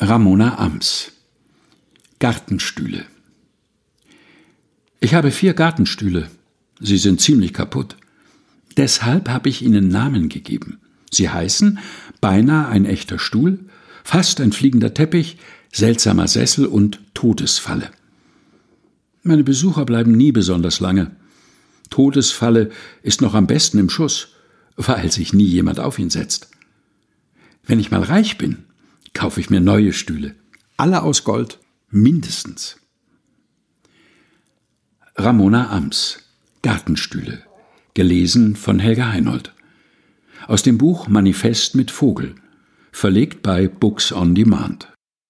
Ramona Ams Gartenstühle Ich habe vier Gartenstühle. Sie sind ziemlich kaputt. Deshalb habe ich ihnen Namen gegeben. Sie heißen beinahe ein echter Stuhl, fast ein fliegender Teppich, seltsamer Sessel und Todesfalle. Meine Besucher bleiben nie besonders lange. Todesfalle ist noch am besten im Schuss, weil sich nie jemand auf ihn setzt. Wenn ich mal reich bin, kaufe ich mir neue Stühle. Alle aus Gold, mindestens. Ramona Ams Gartenstühle. Gelesen von Helga Heinold. Aus dem Buch Manifest mit Vogel. Verlegt bei Books on Demand.